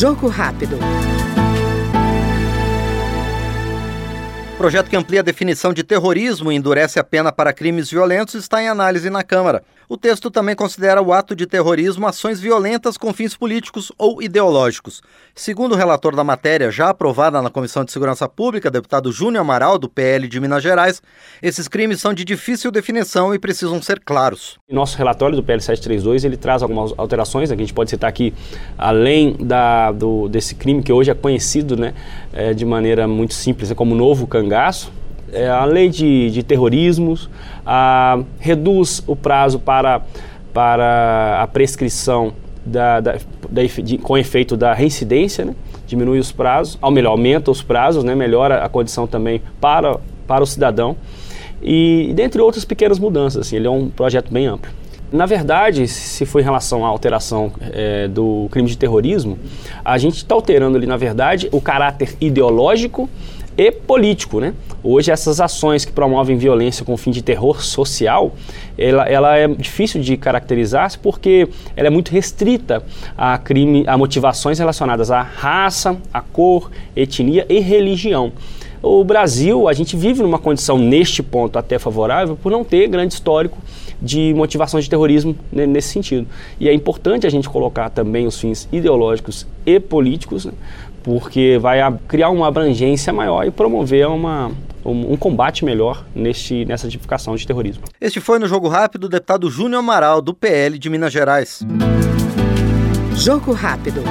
Jogo rápido. Projeto que amplia a definição de terrorismo e endurece a pena para crimes violentos está em análise na Câmara. O texto também considera o ato de terrorismo ações violentas com fins políticos ou ideológicos. Segundo o relator da matéria, já aprovada na Comissão de Segurança Pública, deputado Júnior Amaral, do PL de Minas Gerais, esses crimes são de difícil definição e precisam ser claros. Nosso relatório do PL 732 ele traz algumas alterações, né, que a gente pode citar aqui, além da, do, desse crime que hoje é conhecido né, é, de maneira muito simples como novo cangaço, é, a lei de, de terrorismos, a, reduz o prazo para, para a prescrição da, da, da de, com efeito da reincidência, né? diminui os prazos, ou melhor, aumenta os prazos, né? melhora a condição também para, para o cidadão. E, dentre outras pequenas mudanças, assim, ele é um projeto bem amplo. Na verdade, se for em relação à alteração é, do crime de terrorismo, a gente está alterando ali, na verdade, o caráter ideológico e político, né? Hoje essas ações que promovem violência com fim de terror social, ela, ela é difícil de caracterizar porque ela é muito restrita a crime, a motivações relacionadas à raça, à cor, etnia e religião. O Brasil, a gente vive numa condição neste ponto até favorável por não ter grande histórico de motivações de terrorismo nesse sentido. E é importante a gente colocar também os fins ideológicos e políticos, né, porque vai criar uma abrangência maior e promover uma, um, um, combate melhor neste, nessa tipificação de terrorismo. Este foi no Jogo Rápido o deputado Júnior Amaral, do PL de Minas Gerais. Jogo Rápido.